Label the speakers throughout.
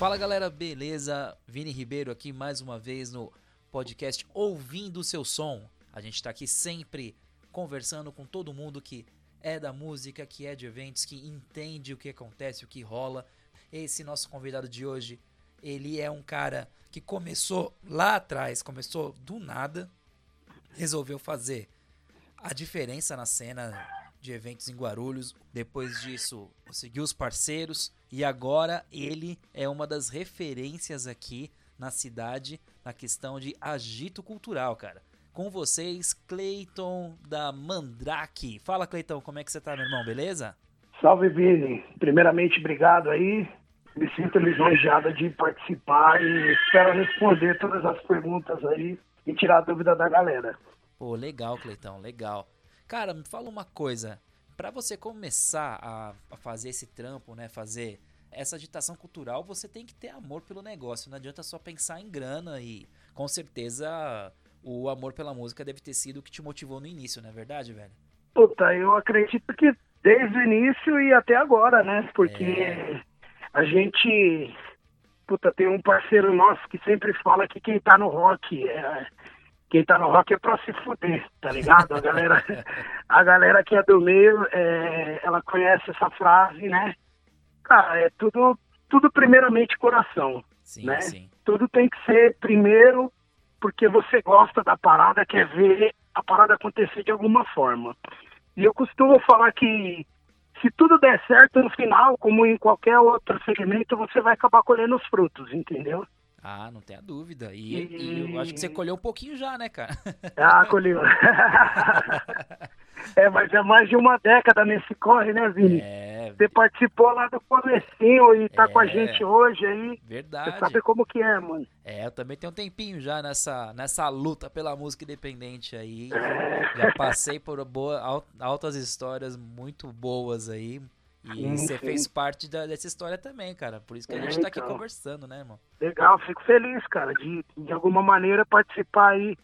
Speaker 1: Fala galera, beleza? Vini Ribeiro aqui mais uma vez no podcast Ouvindo o Seu Som. A gente está aqui sempre conversando com todo mundo que é da música, que é de eventos, que entende o que acontece, o que rola. Esse nosso convidado de hoje, ele é um cara que começou lá atrás, começou do nada, resolveu fazer a diferença na cena de eventos em Guarulhos. Depois disso, conseguiu os parceiros e agora ele é uma das referências aqui na cidade na questão de agito cultural, cara. Com vocês, Cleiton da Mandrake. Fala, Cleiton, como é que você tá, meu irmão? Beleza?
Speaker 2: Salve, Vini. Primeiramente, obrigado aí. Me sinto lisonjeado de participar e espero responder todas as perguntas aí e tirar a dúvida da galera.
Speaker 1: Pô, legal, Cleitão, legal. Cara, me fala uma coisa. Para você começar a, a, fazer esse trampo, né, fazer essa agitação cultural, você tem que ter amor pelo negócio. Não adianta só pensar em grana e com certeza o amor pela música deve ter sido o que te motivou no início, não é verdade, velho?
Speaker 2: Puta, eu acredito que desde o início e até agora, né? Porque é. a gente puta, tem um parceiro nosso que sempre fala que quem tá no rock é, quem tá no rock é pra se fuder, tá ligado? A galera, a galera que é do meio, é, ela conhece essa frase, né? Cara, é tudo, tudo primeiramente coração, sim, né? Sim. Tudo tem que ser primeiro porque você gosta da parada, quer ver a parada acontecer de alguma forma. E eu costumo falar que se tudo der certo no final, como em qualquer outro segmento, você vai acabar colhendo os frutos, entendeu?
Speaker 1: Ah, não tenha dúvida. E, e... e, eu acho que você colheu um pouquinho já, né, cara?
Speaker 2: Ah, colheu. é, mas é mais de uma década nesse corre, né, Vini? É. Você participou lá do comecinho e tá é... com a gente hoje aí.
Speaker 1: Verdade.
Speaker 2: Você sabe como que é, mano.
Speaker 1: É, eu também tenho um tempinho já nessa, nessa luta pela música independente aí. É. Já passei por boa, altas histórias muito boas aí e você fez parte da, dessa história também, cara. Por isso que a gente é, tá aqui então. conversando, né, irmão?
Speaker 2: Legal, fico feliz, cara, de de alguma maneira participar aí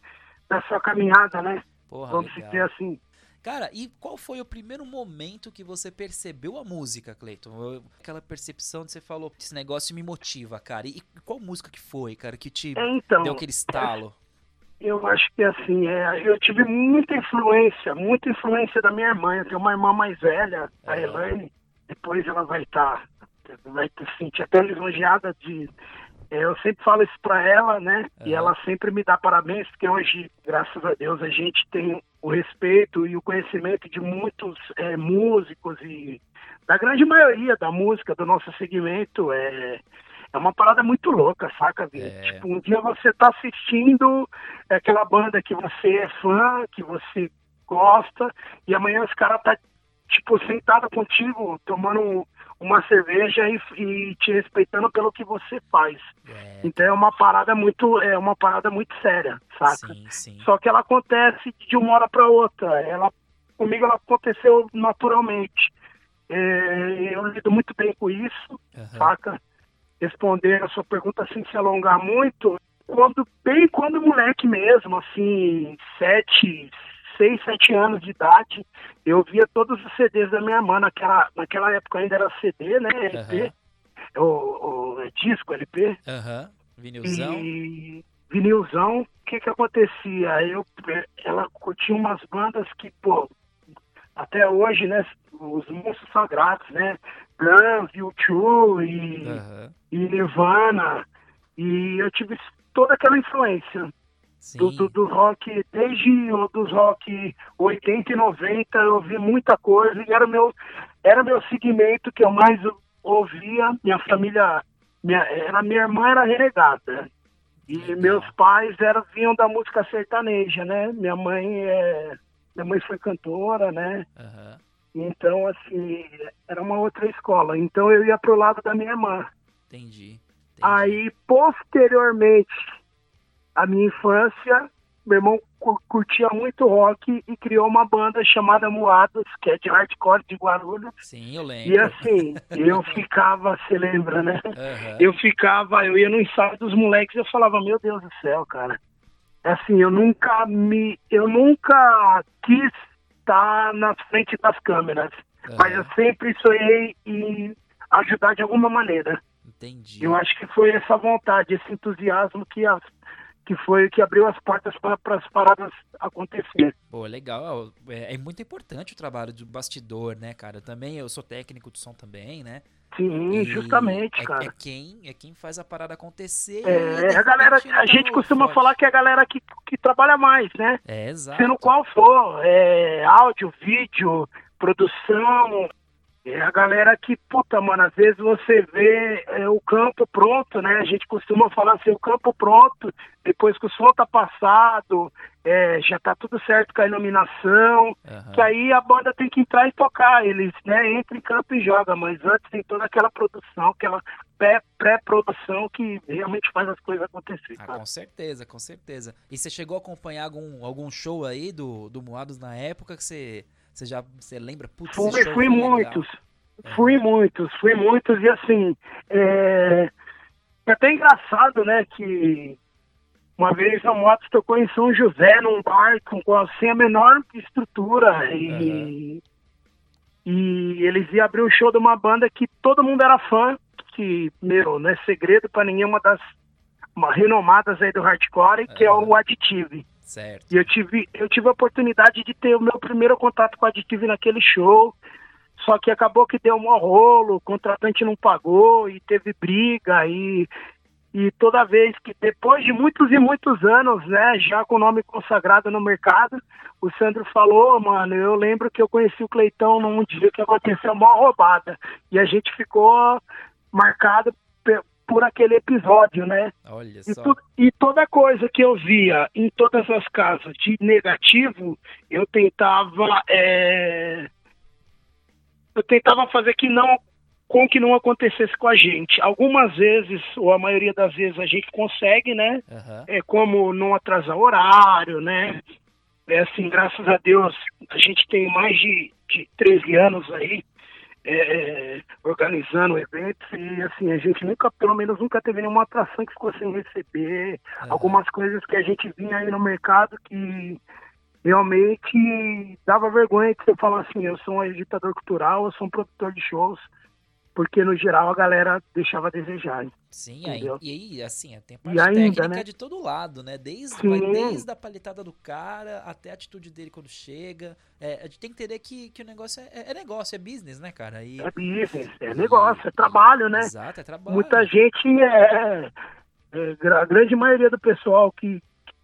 Speaker 2: da sua caminhada, né? Porra, Vamos legal. dizer assim.
Speaker 1: Cara, e qual foi o primeiro momento que você percebeu a música, Cleiton? Aquela percepção de você falou, esse negócio me motiva, cara. E qual música que foi, cara, que te é, então, deu aquele estalo?
Speaker 2: Eu acho que assim, é, eu tive muita influência, muita influência da minha irmã. Eu tenho uma irmã mais velha, a Elaine depois ela vai estar, tá, vai se sentir até lisonjeada de. É, eu sempre falo isso para ela, né? E ela sempre me dá parabéns, porque hoje, graças a Deus, a gente tem o respeito e o conhecimento de muitos é, músicos e da grande maioria da música do nosso segmento. É, é uma parada muito louca, saca, Vini? É. Tipo, um dia você tá assistindo aquela banda que você é fã, que você gosta, e amanhã os caras tá tipo, sentada contigo, tomando uma cerveja e, e, te respeitando pelo que você faz. É. Então é uma parada muito, é uma parada muito séria, saca? Sim, sim. Só que ela acontece de uma hora para outra. Ela comigo ela aconteceu naturalmente. É, eu lido muito bem com isso, uhum. saca? Responder a sua pergunta sem se alongar muito, quando bem quando moleque mesmo, assim, sete, 6, 7 anos de idade, eu via todos os CDs da minha irmã. Naquela, naquela época ainda era CD, né? LP. Uhum. O, o, disco LP.
Speaker 1: Uhum. Vinilzão.
Speaker 2: E vinilzão. O que que acontecia? Eu, ela curtia umas bandas que, pô, até hoje, né? Os monstros sagrados, né? Guns, U2 e, uhum. e Nirvana. E eu tive toda aquela influência do, do, do, rock, desde o, dos rock 80 e 90, eu ouvi muita coisa e era meu, era meu segmento que eu mais ouvia. Minha família, minha, era, minha irmã era renegada. E meus pais eram, vinham da música sertaneja, né? Minha mãe é, minha mãe foi cantora, né? Uhum. Então, assim, era uma outra escola. Então eu ia pro lado da minha irmã.
Speaker 1: Entendi. entendi.
Speaker 2: Aí, posteriormente, a minha infância, meu irmão curtia muito rock e criou uma banda chamada Moados, que é de hardcore de Guarulhos.
Speaker 1: Sim, eu lembro.
Speaker 2: E assim, eu ficava, você lembra, né? Uhum. Eu ficava, eu ia no ensaio dos moleques e eu falava, meu Deus do céu, cara. Assim, eu nunca me. Eu nunca quis estar na frente das câmeras. Uhum. Mas eu sempre sonhei em ajudar de alguma maneira.
Speaker 1: Entendi.
Speaker 2: Eu acho que foi essa vontade, esse entusiasmo que, as, que foi que abriu as portas para as paradas acontecer.
Speaker 1: Pô, legal. É, é, muito importante o trabalho do bastidor, né, cara? Também eu sou técnico de som também, né?
Speaker 2: Sim, e justamente,
Speaker 1: é,
Speaker 2: cara.
Speaker 1: É quem, é quem faz a parada acontecer.
Speaker 2: É, a galera, a gente costuma forte. falar que é a galera que, que trabalha mais, né?
Speaker 1: É, exato.
Speaker 2: Sendo qual for, é, áudio, vídeo, produção, é a galera que, puta, mano, às vezes você vê é, o campo pronto, né? A gente costuma falar assim, o campo pronto, depois que o som tá passado, é, já tá tudo certo com a iluminação, uhum. que aí a banda tem que entrar e tocar. Eles, né, entram em campo e jogam, mas antes tem toda aquela produção, aquela pré-produção que realmente faz as coisas acontecer.
Speaker 1: Ah, com certeza, com certeza. E você chegou a acompanhar algum, algum show aí do, do Moados na época que você você já você lembra?
Speaker 2: Putz, fui, fui muitos. É. Fui muitos, fui muitos. E assim, é, é até engraçado, né, que uma vez a Motos tocou em São José, num bar com, assim, a menor estrutura. E, uhum. e eles iam abrir um show de uma banda que todo mundo era fã, que, meu, não é segredo para ninguém, uma das uma, renomadas aí do hardcore, uhum. que é o Additive.
Speaker 1: Certo.
Speaker 2: E eu tive, eu tive a oportunidade de ter o meu primeiro contato com a Additive naquele show. Só que acabou que deu um rolo, o contratante não pagou e teve briga e, e toda vez que depois de muitos e muitos anos, né, já com o nome consagrado no mercado, o Sandro falou, mano, eu lembro que eu conheci o Cleitão num dia que aconteceu uma roubada e a gente ficou marcado por aquele episódio, né?
Speaker 1: Olha
Speaker 2: e,
Speaker 1: só.
Speaker 2: e toda coisa que eu via em todas as casas de negativo, eu tentava é, eu tentava fazer que não com que não acontecesse com a gente. Algumas vezes, ou a maioria das vezes, a gente consegue, né? Uhum. É como não atrasar horário, né? É assim, graças a Deus, a gente tem mais de, de 13 anos aí é, é, organizando eventos e assim, a gente nunca, pelo menos nunca teve nenhuma atração que ficou sem receber. Uhum. Algumas coisas que a gente vinha aí no mercado que realmente dava vergonha de você falar assim, eu sou um editador cultural, eu sou um produtor de shows, porque no geral a galera deixava a desejar.
Speaker 1: Sim, aí, e aí, assim, tem a parte ainda, técnica né? de todo lado, né? Desde, vai desde a palitada do cara até a atitude dele quando chega. É, a gente tem que entender que, que o negócio é, é negócio, é business, né, cara? E,
Speaker 2: é business, é negócio, é trabalho, né?
Speaker 1: Exato, é trabalho.
Speaker 2: Muita gente, é, é, a grande maioria do pessoal que,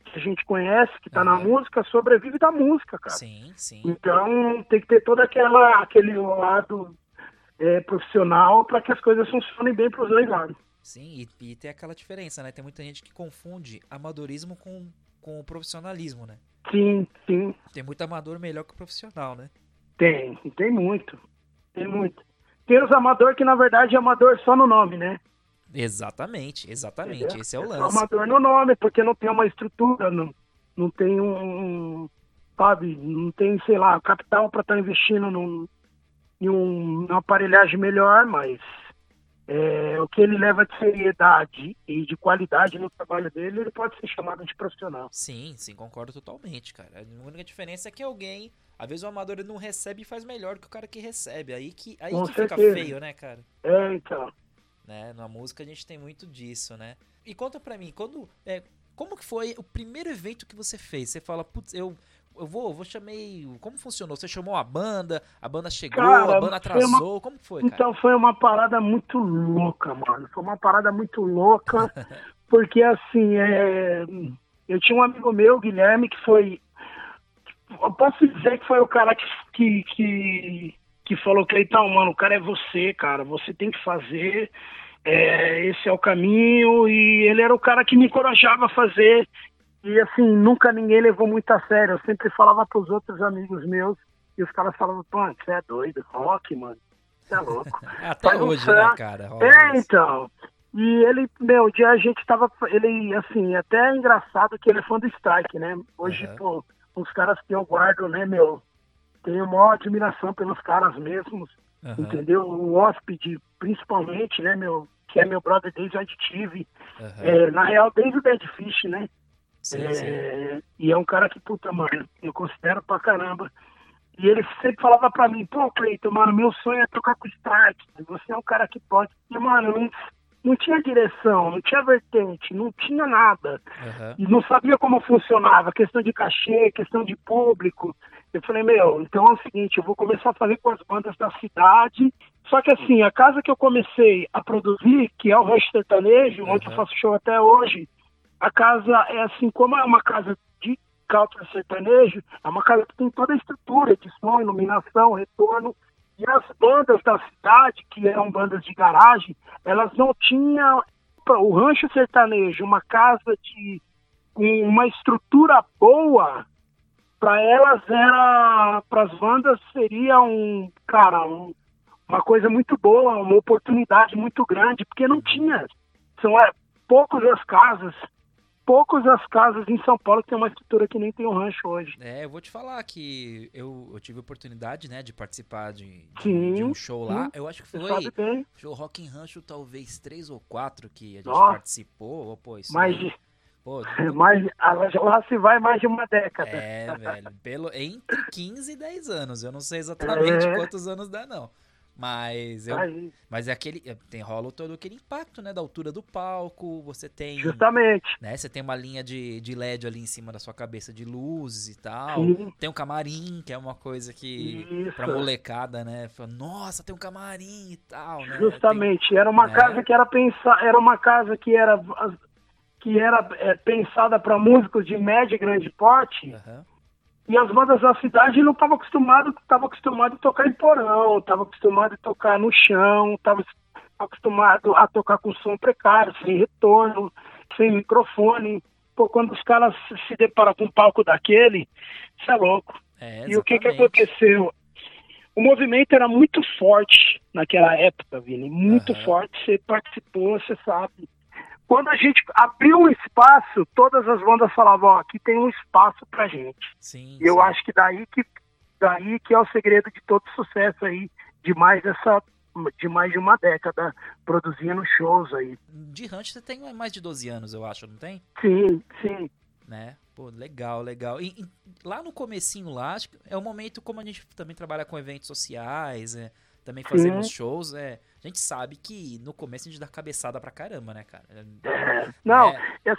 Speaker 2: que a gente conhece, que está uhum. na música, sobrevive da música, cara.
Speaker 1: Sim, sim.
Speaker 2: Então tem que ter todo aquela, aquele lado é, profissional para que as coisas funcionem bem para os dois lados.
Speaker 1: Sim, e, e, tem aquela diferença, né? Tem muita gente que confunde amadorismo com, com o profissionalismo, né?
Speaker 2: Sim, sim.
Speaker 1: Tem muito amador melhor que profissional, né?
Speaker 2: Tem, tem muito. Tem muito. Tem os amadores que, na verdade, é amador só no nome, né?
Speaker 1: Exatamente, exatamente. Entendeu? Esse é o lance.
Speaker 2: É amador no nome, porque não tem uma estrutura, não, não tem um, sabe, não tem, sei lá, capital para estar tá investindo num, em um, uma aparelhagem melhor, mas é, o que ele leva de seriedade e de qualidade no trabalho dele, ele pode ser chamado de profissional.
Speaker 1: Sim, sim, concordo totalmente, cara. A única diferença é que alguém, às vezes o amador não recebe e faz melhor que o cara que recebe. Aí que, aí que fica feio, né, cara?
Speaker 2: É, então.
Speaker 1: Né? Na música a gente tem muito disso, né? E conta pra mim, quando. É, como que foi o primeiro evento que você fez? Você fala, putz, eu eu vou, eu vou chamei. Como funcionou? Você chamou a banda, a banda chegou, cara, a banda atrasou, uma... como foi? Cara?
Speaker 2: Então foi uma parada muito louca, mano. Foi uma parada muito louca, porque assim, é... eu tinha um amigo meu, Guilherme, que foi. Eu posso dizer que foi o cara que, que, que, que falou que então, mano, o cara é você, cara, você tem que fazer. É, esse é o caminho e ele era o cara que me encorajava a fazer e assim, nunca ninguém levou muito a sério. Eu sempre falava pros outros amigos meus, e os caras falavam, pô, você é doido, rock, mano. Você é louco.
Speaker 1: Até Faz hoje, um né, cara?
Speaker 2: é, então. E ele, meu, dia a gente tava. Ele, assim, até é engraçado que ele é fã do Strike, né? Hoje, uhum. pô, os caras que eu guardo, né, meu? Tenho maior admiração pelos caras mesmos, uhum. entendeu? O Hóspede, principalmente, né, meu? Que é meu brother desde o Additive. Uhum. É, na real, desde o Dead Fish, né? Sim, é, sim. E é um cara que, puta, mano, eu considero pra caramba. E ele sempre falava pra mim, pô, Cleiton, mano, meu sonho é tocar com o Strike. Você é um cara que pode. E, mano, não tinha direção, não tinha vertente, não tinha nada.
Speaker 1: Aham.
Speaker 2: E não sabia como funcionava, questão de cachê, questão de público. Eu falei, meu, então é o seguinte, eu vou começar a fazer com as bandas da cidade. Só que assim, a casa que eu comecei a produzir, que é o Rancho Sertanejo, onde eu
Speaker 1: Uhum.
Speaker 2: faço show até hoje, a casa é assim, como é uma casa de country sertanejo, é uma casa que tem toda a estrutura de som, iluminação, retorno. E as bandas da cidade, que eram bandas de garagem, elas não tinham o rancho sertanejo, uma casa de uma estrutura boa, para elas era, para as bandas seria um, cara, um- uma coisa muito boa, uma oportunidade muito grande, porque não tinha, são é, poucos as casas, poucos as casas em São Paulo que tem uma estrutura que nem tem um rancho hoje.
Speaker 1: É, eu vou te falar que eu, eu tive a oportunidade, né, de participar de, de,
Speaker 2: Sim,
Speaker 1: de um show lá.
Speaker 2: sim.
Speaker 1: Eu acho que foi show Rock in Rancho, talvez três ou quatro que a gente
Speaker 2: Nossa.
Speaker 1: participou. Pô, isso
Speaker 2: mas,
Speaker 1: aí, pô,
Speaker 2: mas lá se vai mais de uma década.
Speaker 1: É, velho. Pelo, entre 15 e 10 anos. Eu não sei exatamente
Speaker 2: É.
Speaker 1: quantos anos dá, não. Mas eu,
Speaker 2: Aí,
Speaker 1: mas é aquele. é, Tem, rola todo aquele impacto, né? Da altura do palco. Você tem.
Speaker 2: justamente.
Speaker 1: Né, você tem uma linha de, de LED ali em cima da sua cabeça de luzes e tal.
Speaker 2: Sim.
Speaker 1: Tem um camarim, que é uma coisa que.
Speaker 2: Isso.
Speaker 1: Pra molecada, né? Fala, Nossa, tem um camarim e tal, né?
Speaker 2: Justamente, era uma
Speaker 1: né?
Speaker 2: casa que era pensar, era uma casa que era que era é, pensada para músicos de médio e grande porte,
Speaker 1: Tem...
Speaker 2: E as bandas da cidade não estavam acostumadas, estavam acostumadas a tocar em porão, estavam acostumadas a tocar no chão, estavam acostumados a tocar com som precário, sem retorno, sem microfone. Pô, quando os caras se- deparam com um palco daquele, isso é louco.
Speaker 1: É,
Speaker 2: E o que, que aconteceu? O movimento era muito forte naquela época, Vini. Muito
Speaker 1: Aham.
Speaker 2: forte. Você participou, você sabe. Quando a gente abriu um espaço, todas as bandas falavam, ó, aqui tem um espaço pra gente.
Speaker 1: Sim,
Speaker 2: E eu
Speaker 1: sim.
Speaker 2: acho que daí que daí que é o segredo de todo sucesso aí, de mais essa de mais de uma década produzindo shows aí.
Speaker 1: De rancho você tem mais de 12 anos, eu acho, não tem?
Speaker 2: Sim, sim.
Speaker 1: né? Pô, legal, legal. E, e lá no comecinho lá, acho que é o momento como a gente também trabalha com eventos sociais, é, também fazemos shows, é, a gente sabe que no começo a gente dá cabeçada pra caramba, né, cara?
Speaker 2: É, não,
Speaker 1: É.
Speaker 2: é,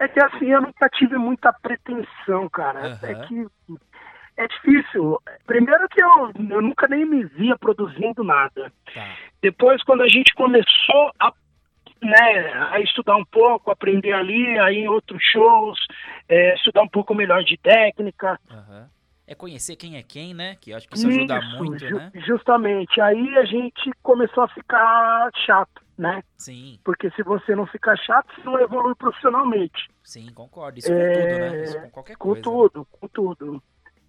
Speaker 2: é que assim, eu nunca tive muita pretensão, cara. É
Speaker 1: Aham.
Speaker 2: que é difícil. Primeiro que eu, eu nunca nem me via produzindo nada.
Speaker 1: Tá.
Speaker 2: Depois, quando a gente começou a, né, a estudar um pouco, aprender ali, aí em outros shows, é, estudar um pouco melhor de técnica.
Speaker 1: aham. É conhecer quem é quem, né? Que eu acho que isso ajuda
Speaker 2: Isso,
Speaker 1: muito,
Speaker 2: ju-
Speaker 1: né?
Speaker 2: Justamente. Aí a gente começou a ficar chato, né?
Speaker 1: Sim,
Speaker 2: Porque se você não ficar chato, você não evolui profissionalmente.
Speaker 1: sim, concordo. Isso com
Speaker 2: É,
Speaker 1: tudo, né? Isso com qualquer
Speaker 2: Com
Speaker 1: coisa. né?
Speaker 2: tudo, com tudo.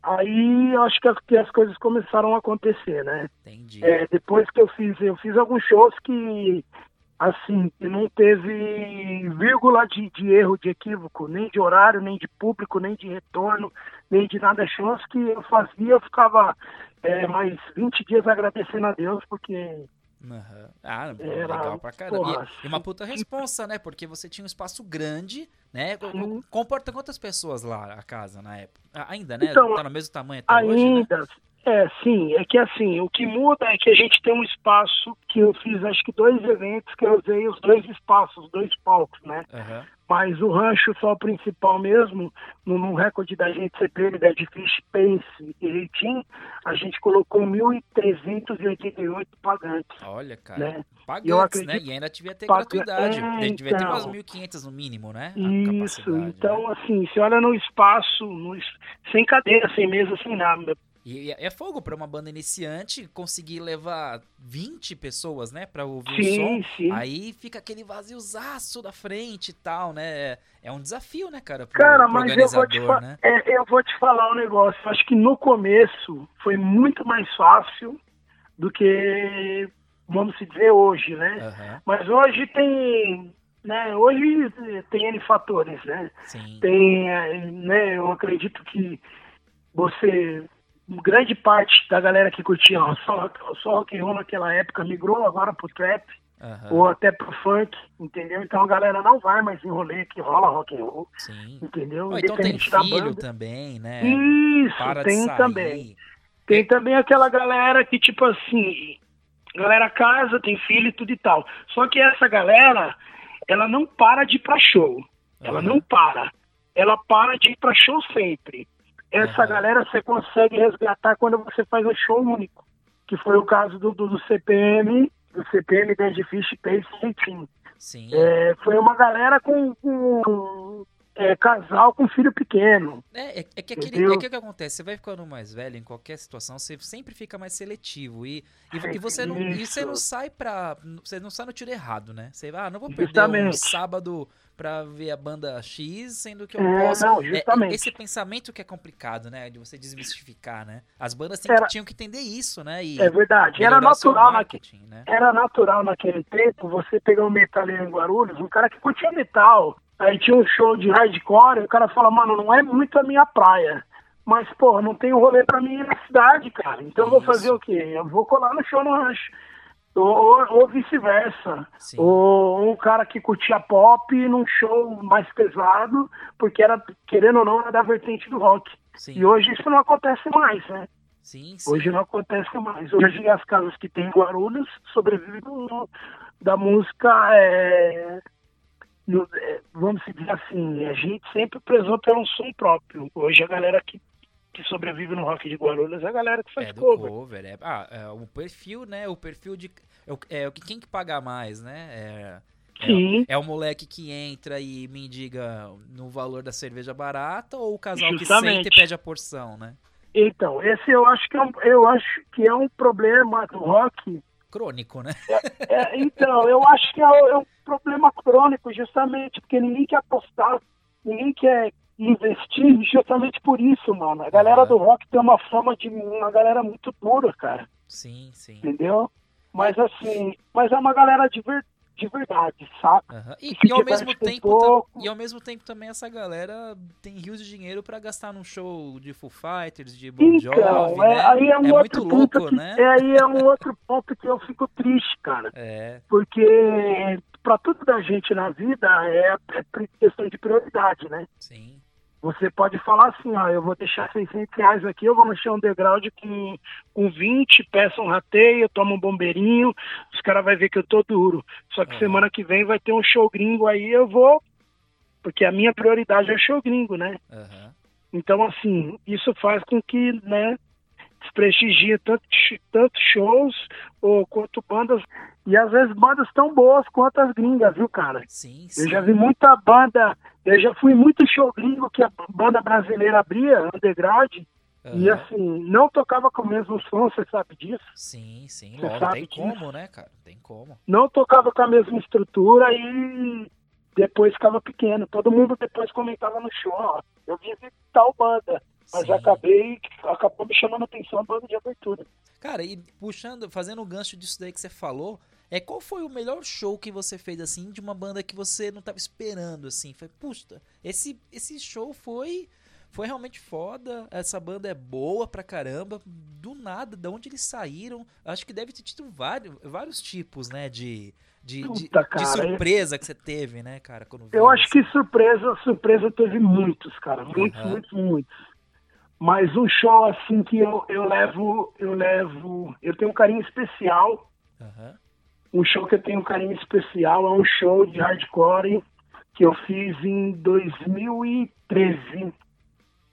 Speaker 2: Aí eu acho que as, que as coisas começaram a acontecer, né?
Speaker 1: Entendi.
Speaker 2: É, depois que eu fiz, eu fiz alguns shows que, assim, que não teve vírgula de, de erro, de equívoco, nem de horário, nem de público, nem de retorno, nem de nada. Shows que eu fazia, eu ficava é, mais 20 dias agradecendo a Deus, porque
Speaker 1: Aham. Ah,
Speaker 2: Era,
Speaker 1: legal pra caramba.
Speaker 2: porra,
Speaker 1: e, e uma puta responsa, né? Porque você tinha um espaço grande, né?
Speaker 2: Sim.
Speaker 1: Comporta quantas pessoas lá a casa na época? Ainda, né?
Speaker 2: Então,
Speaker 1: tá no mesmo tamanho até hoje, né?
Speaker 2: É, sim, é que assim, o que muda é que a gente tem um espaço que eu fiz acho que dois eventos que eu usei os dois espaços, os dois palcos, né?
Speaker 1: Aham.
Speaker 2: Mas o rancho só o principal mesmo, no, no recorde da gente CPM, da Fish Pace e Reitinho, a gente colocou 1.388 pagantes,
Speaker 1: Olha, cara.
Speaker 2: né?
Speaker 1: Pagantes,
Speaker 2: Eu
Speaker 1: né?
Speaker 2: acredito-
Speaker 1: E ainda devia ter
Speaker 2: Paga-
Speaker 1: gratuidade.
Speaker 2: É,
Speaker 1: devia ter umas
Speaker 2: então.
Speaker 1: 1.500 no mínimo, né? A
Speaker 2: Isso,
Speaker 1: capacidade,
Speaker 2: então
Speaker 1: né?
Speaker 2: assim, você olha no espaço, no sem cadeira, sem mesa, sem nada.
Speaker 1: E e é fogo pra uma banda iniciante conseguir levar 20 pessoas, né? Pra ouvir
Speaker 2: Sim,
Speaker 1: o som.
Speaker 2: sim.
Speaker 1: Aí fica aquele vaziozaço da frente e tal, né? É um desafio, né, cara? Pro,
Speaker 2: Cara,
Speaker 1: pro
Speaker 2: mas eu vou, te
Speaker 1: né?
Speaker 2: é, eu vou te falar um negócio. Acho que no começo foi muito mais fácil do que, vamos se dizer, hoje, né?
Speaker 1: Aham,
Speaker 2: Mas hoje tem, né? Hoje tem N fatores, né?
Speaker 1: sim.
Speaker 2: Tem, eh, né? Eu acredito que você, grande parte da galera que curtia só, só rock and roll naquela época migrou agora pro trap
Speaker 1: Aham,
Speaker 2: ou até pro funk, entendeu? Então a galera não vai mais em rolê que rola rock and roll,
Speaker 1: sim.
Speaker 2: entendeu?
Speaker 1: Ou então tem filho também, né?
Speaker 2: Isso,
Speaker 1: Para
Speaker 2: tem também. Tem também aquela galera que, tipo assim, galera casa, tem filho e tudo e tal. Só que essa galera, ela não para de ir pra show. Ela
Speaker 1: Uhum.
Speaker 2: não para. Ela para de ir pra show sempre. Essa galera você consegue resgatar quando você faz um show único. Que foi o caso do, do, do CPM, do CPM, Dead Fish, Pace Team.
Speaker 1: Sim.
Speaker 2: É, foi uma galera com, com é, casal com filho pequeno.
Speaker 1: É, é, é que aquele, é que que acontece, você vai ficando mais velho em qualquer situação, você sempre fica mais seletivo e, e, e você não e você não sai pra. você não sai no tiro errado, né? Você ah, não vou perder um
Speaker 2: Justamente.
Speaker 1: sábado pra ver a banda X, sendo que eu
Speaker 2: É,
Speaker 1: posso.
Speaker 2: não,
Speaker 1: É,
Speaker 2: justamente.
Speaker 1: esse pensamento que é complicado, né? De você desmistificar, né? As bandas têm
Speaker 2: Era-
Speaker 1: que- tinham que entender isso, né? E
Speaker 2: É verdade. Era natural naquele.
Speaker 1: né?
Speaker 2: Era natural naquele tempo você pegar um metaleiro em Guarulhos, um cara que curtia metal, aí tinha um show de hardcore, e o cara fala, mano, não é muito a minha praia. Mas, pô, não tem rolê pra mim na cidade, cara. Então eu vou fazer o quê? Eu vou colar no show no rancho. Ou, ou- ou vice-versa. Ou um cara que curtia pop num show mais pesado, porque era, querendo ou não, era da vertente do rock.
Speaker 1: Sim,
Speaker 2: E hoje isso não acontece mais, né?
Speaker 1: sim, sim.
Speaker 2: Hoje não acontece mais. Hoje as casas que tem em Guarulhos sobrevivem da música, é, vamos dizer assim, a gente sempre prezou pelo som próprio. Hoje a galera que, que sobrevive no rock de Guarulhos é a galera que faz
Speaker 1: É
Speaker 2: cover.
Speaker 1: cover, é. Ah, é, o perfil, né? O perfil de. É, é que quem que paga mais, né? É, é,
Speaker 2: Sim,
Speaker 1: é o moleque que entra e mendiga no valor da cerveja barata ou o casal que
Speaker 2: Justamente.
Speaker 1: senta e pede a porção, né?
Speaker 2: então, esse eu acho que é um, eu acho que é um problema do rock.
Speaker 1: Crônico, né?
Speaker 2: É, então, eu acho que é, é um problema crônico, justamente, porque ninguém quer apostar, ninguém quer investir justamente por isso, mano. A galera do rock tem uma fama de uma galera muito dura, cara,
Speaker 1: Sim, sim.
Speaker 2: entendeu? Mas assim, mas é uma galera de, ver, de verdade, saca?
Speaker 1: Aham. E, e ao mesmo tempo
Speaker 2: pouco.
Speaker 1: e ao mesmo tempo também essa galera tem rios de dinheiro pra gastar num show de Foo Fighters, de Bon Jovi,
Speaker 2: Então, é,
Speaker 1: né?
Speaker 2: aí é um
Speaker 1: é
Speaker 2: outro
Speaker 1: muito
Speaker 2: ponto
Speaker 1: louco,
Speaker 2: que,
Speaker 1: né?
Speaker 2: é, aí é um outro ponto que eu fico triste, cara.
Speaker 1: É,
Speaker 2: Porque para tudo da gente na vida é, é questão de prioridade, né?
Speaker 1: sim.
Speaker 2: Você pode falar assim, ó, eu vou deixar 600 reais aqui, eu vou mexer um degrau de com, com 20, peço um rateio, tomo um bombeirinho, os caras vão ver que eu tô duro. Só que
Speaker 1: Uhum.
Speaker 2: semana que vem vai ter um show gringo aí, eu vou, porque a minha prioridade é o show gringo, né?
Speaker 1: Aham.
Speaker 2: Então, assim, isso faz com que, né, desprestigie tanto, tanto shows ou quanto bandas, e às vezes bandas tão boas quanto as gringas, viu, cara?
Speaker 1: Sim,
Speaker 2: Eu
Speaker 1: sim.
Speaker 2: já vi muita banda, eu já fui muito show gringo que a banda brasileira abria, underground, e
Speaker 1: Aham.
Speaker 2: assim, não tocava com o mesmo som, você sabe disso?
Speaker 1: Sim, sim,
Speaker 2: Você
Speaker 1: Tem
Speaker 2: disso?
Speaker 1: como, né, cara? Tem como.
Speaker 2: Não tocava com a mesma estrutura e depois ficava pequeno. Todo mundo depois comentava no show, ó, eu vi tal banda, mas
Speaker 1: Sim.
Speaker 2: acabei, acabou me chamando a atenção a banda de abertura.
Speaker 1: Cara, e puxando, fazendo o gancho disso daí que você falou, é qual foi o melhor show que você fez assim de uma banda que você não tava esperando assim? Foi, puxa, esse esse show foi foi realmente foda. Essa banda é boa pra caramba. Do nada, de onde eles saíram? Acho que deve ter tido vários, vários tipos, né, de de, de,
Speaker 2: Puta,
Speaker 1: de
Speaker 2: cara,
Speaker 1: surpresa que você teve, né, cara, quando
Speaker 2: Eu acho
Speaker 1: assim.
Speaker 2: que surpresa, surpresa teve muitos, cara. Muitos,
Speaker 1: Aham.
Speaker 2: muitos, muitos. Mas um show assim que eu, eu levo, eu levo. Eu tenho um carinho especial.
Speaker 1: Aham.
Speaker 2: Um show que eu tenho um carinho especial é um show de hardcore que eu fiz em 2013.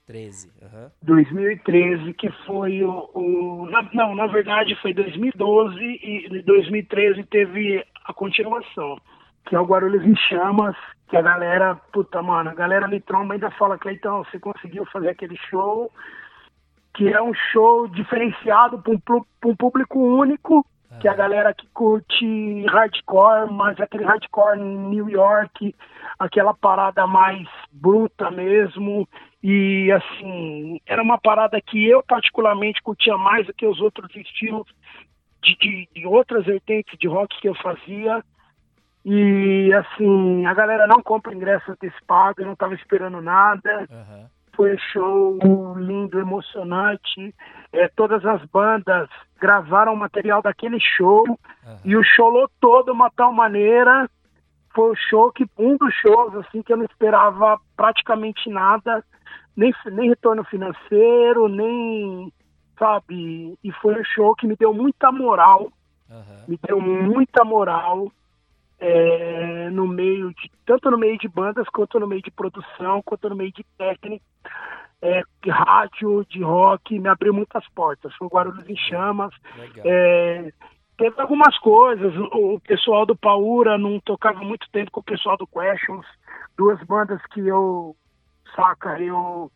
Speaker 1: 13. Aham.
Speaker 2: 2013, que foi o. o- não, na verdade foi 2012 e em 2013 teve a continuação, que é o Guarulhos em Chamas, que a galera, puta, mano, a galera me tromba ainda fala, Cleitão, você conseguiu fazer aquele show, que é um show diferenciado para um, um público único, que é a galera que curte hardcore, mas aquele hardcore em New York, aquela parada mais bruta mesmo. E assim, era uma parada que eu particularmente curtia mais do que os outros estilos de, de, de outras vertentes de rock que eu fazia. E assim, a galera não compra ingresso antecipado, eu não estava esperando nada
Speaker 1: Aham.
Speaker 2: foi um show lindo, emocionante. É, todas as bandas gravaram material daquele show
Speaker 1: Aham.
Speaker 2: e o show lotou de uma tal maneira. Foi o show que um dos shows assim que eu não esperava praticamente nada, nem, nem retorno financeiro, nem sabe. E foi um show que me deu muita moral
Speaker 1: Aham.
Speaker 2: me deu muita moral é, no meio de tanto no meio de bandas quanto no meio de produção quanto no meio de técnica é, de rádio de rock me abriu muitas portas. Foi o Guarulhos em Chamas. É, teve algumas coisas. O, o pessoal do Paura não tocava muito tempo com o pessoal do Questions duas bandas que eu saca eu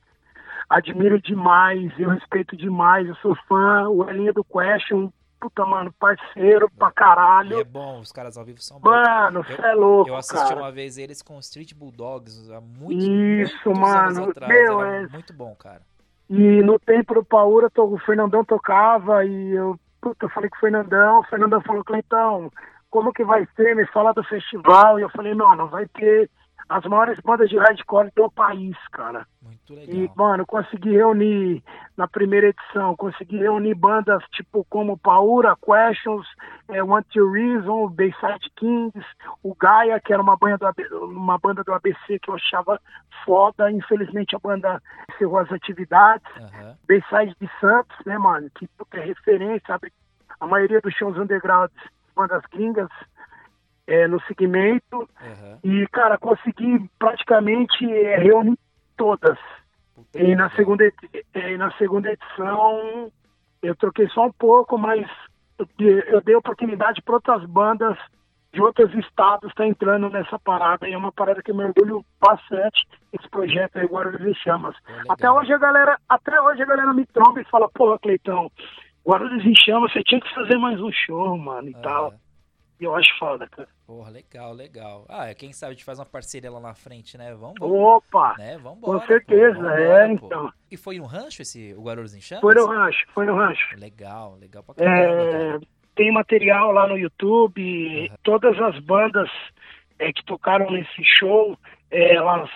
Speaker 2: admiro demais eu respeito demais eu sou fã. O Elinho do Question puta mano parceiro pra
Speaker 1: E
Speaker 2: caralho
Speaker 1: é bom, os caras ao vivo são bons.
Speaker 2: Mano, você é louco,
Speaker 1: Eu assisti
Speaker 2: cara.
Speaker 1: uma vez eles com Street Bulldogs há muitos,
Speaker 2: Isso, mano.
Speaker 1: atrás.
Speaker 2: Meu, é-
Speaker 1: muito bom, cara.
Speaker 2: E no tempo do Paura, o Fernandão tocava e eu, puta, eu falei com o Fernandão, o Fernandão falou, Cleitão, como que vai ser? Me fala do festival. E eu falei, mano, vai ter as maiores bandas de hardcore do país, cara.
Speaker 1: Muito
Speaker 2: E,
Speaker 1: legal.
Speaker 2: mano, consegui reunir na primeira edição, consegui reunir bandas tipo como Paura, Questions, é, One to Reason, Bayside Kings, o Gaia, que era uma banda, do, AB uma banda do ABC que eu achava foda. Infelizmente a banda encerrou as atividades.
Speaker 1: Aham.
Speaker 2: Bayside de Santos, né, mano? Que puta, é referência, abre a maioria dos shows underground, bandas gringas é, no segmento.
Speaker 1: Aham.
Speaker 2: E, cara, consegui praticamente é, reunir todas. E na segunda, edi- e na segunda edição eu troquei só um pouco, mas eu, de- eu dei oportunidade para outras bandas de outros estados estar entrando nessa parada. E é uma parada que eu me orgulho bastante, esse projeto aí, Guarulhos em Chamas.
Speaker 1: Legal.
Speaker 2: Até hoje a galera, até hoje a galera me tromba e fala, pô, Cleitão, Guarulhos em Chamas, você tinha que fazer mais um show, mano, e
Speaker 1: Aham.
Speaker 2: tal. E eu acho foda, cara.
Speaker 1: Porra, legal, legal. Ah, quem sabe a gente faz uma parceria lá na frente, né? Vamos.
Speaker 2: Opa!
Speaker 1: Né? Vambora,
Speaker 2: Com certeza, é,
Speaker 1: pô.
Speaker 2: então.
Speaker 1: E foi no rancho esse, o Guarulhos em Chamas?
Speaker 2: Foi no rancho, foi no rancho.
Speaker 1: Legal, legal pra caramba,
Speaker 2: É, tem material lá no YouTube,
Speaker 1: Uhum.
Speaker 2: todas as bandas é, que tocaram nesse show, é, elas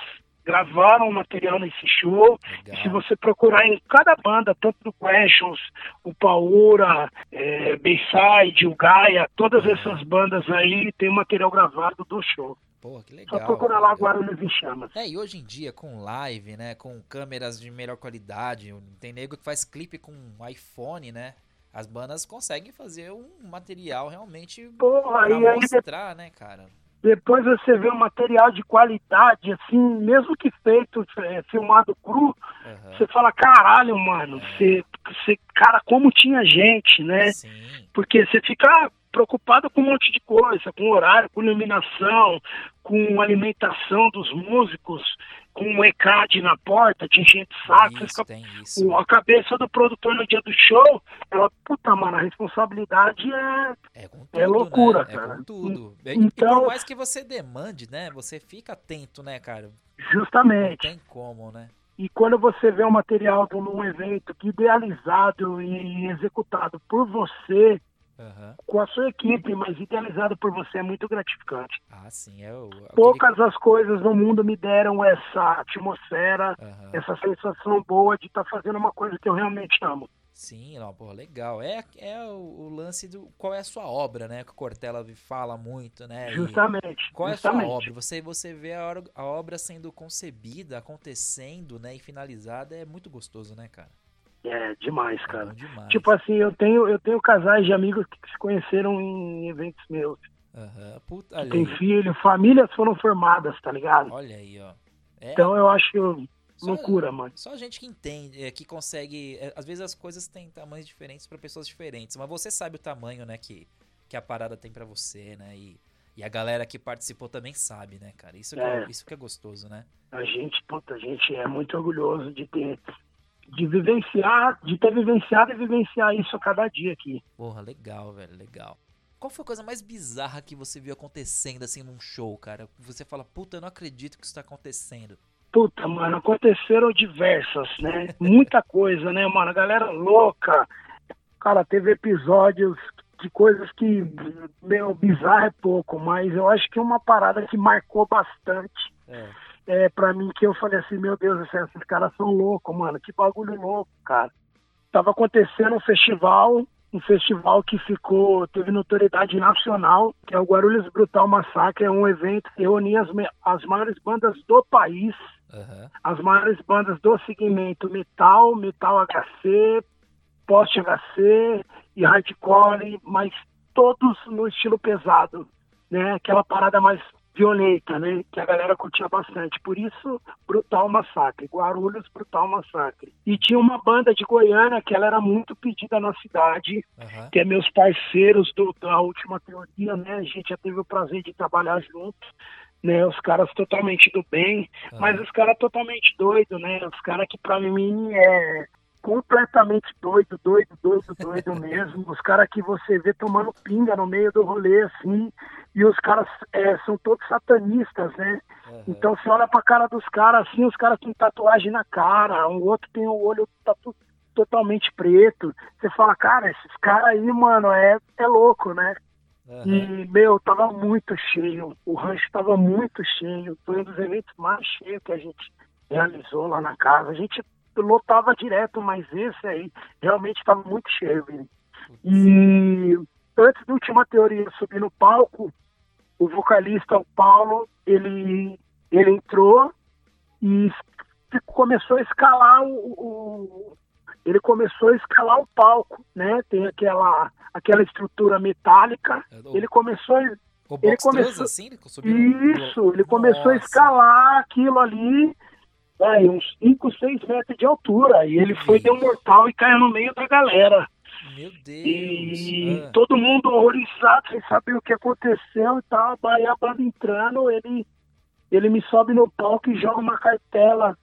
Speaker 2: gravaram material nesse show. E se você procurar em cada banda, tanto do Questions, o Paura, é, Bayside, o Gaia, todas
Speaker 1: Uhum.
Speaker 2: essas bandas aí tem o material gravado do show.
Speaker 1: Porra, que legal.
Speaker 2: Só procurar lá. Guarulhos em Chamas.
Speaker 1: É, e hoje em dia, com live, né? Com câmeras de melhor qualidade, tem nego que faz clipe com iPhone, né? As bandas conseguem fazer um material realmente
Speaker 2: Porra,
Speaker 1: pra
Speaker 2: e aí
Speaker 1: mostrar, né, cara?
Speaker 2: Depois você vê um material de qualidade, assim, mesmo que feito, é, filmado cru,
Speaker 1: Aham.
Speaker 2: Você fala, caralho, mano, você, você, cara, como tinha gente, né?
Speaker 1: Sim,
Speaker 2: Porque você fica preocupado com um monte de coisa, com horário, com iluminação, com alimentação dos músicos, com um ECAD na porta, de gente saco,
Speaker 1: isso, isso.
Speaker 2: a cabeça do produtor no dia do show, ela, puta, mano, a responsabilidade é.
Speaker 1: É com tudo,
Speaker 2: É loucura,
Speaker 1: né? É
Speaker 2: cara.
Speaker 1: com tudo.
Speaker 2: Então-
Speaker 1: e por mais que você demande, né? Você fica atento, né, cara? Não
Speaker 2: Justamente.
Speaker 1: tem como, né?
Speaker 2: E quando você vê um material de um evento que idealizado e executado por você,
Speaker 1: Aham.
Speaker 2: com a sua equipe, mas idealizado por você é muito gratificante.
Speaker 1: Ah, sim, é o. aquele-
Speaker 2: Poucas as coisas no mundo me deram essa atmosfera,
Speaker 1: Aham.
Speaker 2: essa sensação boa de estar fazendo uma coisa que eu realmente amo.
Speaker 1: Sim, não, pô, legal. É, é o, o lance do. Qual é a sua obra, né? Que o Cortella fala muito, né? E
Speaker 2: Justamente.
Speaker 1: qual é a sua
Speaker 2: justamente.
Speaker 1: obra? Você, você vê a, a obra sendo concebida, acontecendo, né? E finalizada, é muito gostoso, né, cara?
Speaker 2: É demais,
Speaker 1: É
Speaker 2: cara.
Speaker 1: bom demais.
Speaker 2: Tipo assim, eu tenho, eu tenho casais de amigos que se conheceram em eventos meus.
Speaker 1: Aham, Puta,
Speaker 2: Tem
Speaker 1: aí.
Speaker 2: filho, famílias foram formadas, tá ligado?
Speaker 1: Olha aí, ó. É,
Speaker 2: Então eu acho
Speaker 1: só-
Speaker 2: loucura, mano.
Speaker 1: Só gente que entende, é, que consegue. é, às vezes as coisas têm tamanhos diferentes para pessoas diferentes, mas você sabe o tamanho, né, que, que a parada tem para você, né? E, e a galera que participou também sabe, né, cara? Isso que é,
Speaker 2: É.
Speaker 1: isso que é gostoso, né?
Speaker 2: A gente, puta, a gente é muito orgulhoso de ter, de vivenciar, de ter vivenciado e vivenciar isso a cada dia aqui.
Speaker 1: Porra, legal, velho, legal. Qual foi a coisa mais bizarra que você viu acontecendo assim num show, cara? Você fala, puta, eu não acredito que isso tá acontecendo.
Speaker 2: Puta, mano, aconteceram diversas, né? Muita coisa, né, mano? A galera louca. Cara, teve episódios de coisas que, meu, bizarro é pouco, mas eu acho que uma parada que marcou bastante
Speaker 1: É.
Speaker 2: é pra mim que eu falei assim, meu Deus do céu, esses caras são loucos, mano. Que bagulho louco, cara. Tava acontecendo um festival, um festival que ficou, teve notoriedade nacional, que é o Guarulhos Brutal Massacre, é um evento que reunia as, as maiores bandas do país,
Speaker 1: Aham.
Speaker 2: as maiores bandas do segmento metal, metal HC, post HC e hardcore, mas todos no estilo pesado, né? Aquela parada mais violenta, né? Que a galera curtia bastante. Por isso, Brutal Massacre. Guarulhos, Brutal Massacre. E tinha uma banda de Goiânia que ela era muito pedida na cidade, uhum. que é meus parceiros do, da última teoria, né? A gente já teve o prazer de trabalhar junto. Né, os caras totalmente do bem, uhum. mas os caras totalmente doidos, né? Os caras que pra mim é completamente doido, doido, doido, doido mesmo. Os caras que você vê tomando pinga no meio do rolê, assim, e os caras é, são todos satanistas, né? Uhum. Então você olha pra cara dos caras, assim, os caras têm tatuagem na cara, um outro tem o olho tatu totalmente preto. Você fala, cara, esses caras aí, mano, é, é louco, né? Uhum. E, meu, tava muito cheio, o rancho tava muito cheio, foi um dos eventos mais cheios que a gente realizou lá na casa. A gente lotava direto, mas esse aí realmente estava muito cheio, Vini. E antes da última teoria subir no palco, o vocalista, o Paulo, ele, ele entrou e começou a escalar o, o, ele começou a escalar o palco, né? Tem aquela aquela estrutura metálica. É, ele começou
Speaker 1: ele começou assim,
Speaker 2: ele isso, ele começou Nossa. a escalar aquilo ali vai, uns 5, 6 metros de altura. E ele foi, deu um mortal e caiu no meio da galera.
Speaker 1: Meu Deus!
Speaker 2: E ah. todo mundo horrorizado, sem saber o que aconteceu e tal. Aí a banda entrando, ele, ele me sobe no palco e joga uma cartela,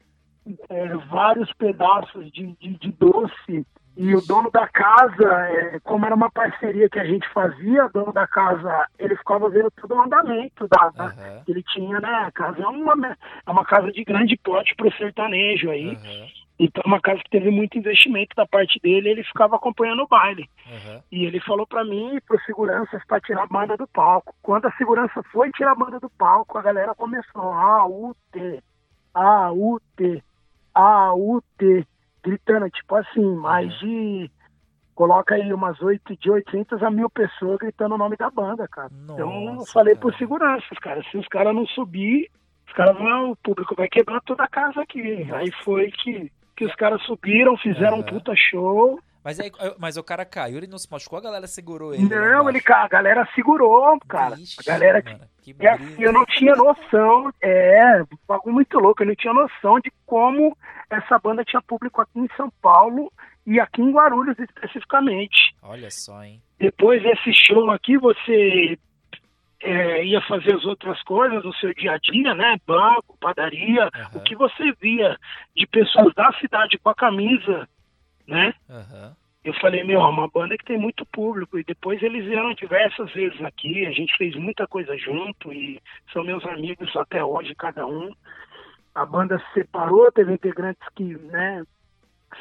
Speaker 2: é, vários pedaços de, de, de doce e o dono da casa, é, como era uma parceria que a gente fazia, o dono da casa, ele ficava vendo todo o andamento da, uhum. ele tinha, né? A casa é uma, é uma casa de grande porte para o sertanejo aí. Uhum. Então, é uma casa que teve muito investimento da parte dele, ele ficava acompanhando o baile. Uhum. E ele falou para mim e para os seguranças para tirar a banda do palco. Quando a segurança foi tirar a banda do palco, a galera começou: A, U, T, A, U, T, A, U, T gritando, tipo assim, mais de. Coloca aí umas 8, de 800 a mil pessoas gritando o nome da banda, cara. Nossa, então eu falei cara. por seguranças, cara. Se os caras não subir, os caras vão, o público vai quebrar toda a casa aqui. Aí foi que, que os caras subiram, fizeram uhum. um puta show.
Speaker 1: Mas, aí, mas o cara caiu, ele não se machucou, a galera segurou ele.
Speaker 2: Não, ele, a galera segurou, cara. Ixi, a galera. Mano, que é assim, eu não tinha noção, é, bagulho muito louco, eu não tinha noção de como essa banda tinha público aqui em São Paulo e aqui em Guarulhos especificamente.
Speaker 1: Olha só, hein?
Speaker 2: Depois desse show aqui, você é, ia fazer as outras coisas no seu dia a dia, né? Banco, padaria, uhum. o que você via de pessoas da cidade com a camisa né? Uhum. Eu falei, meu, é uma banda que tem muito público. E depois eles vieram diversas vezes aqui, a gente fez muita coisa junto e são meus amigos até hoje, cada um. A banda se separou, teve integrantes que, né,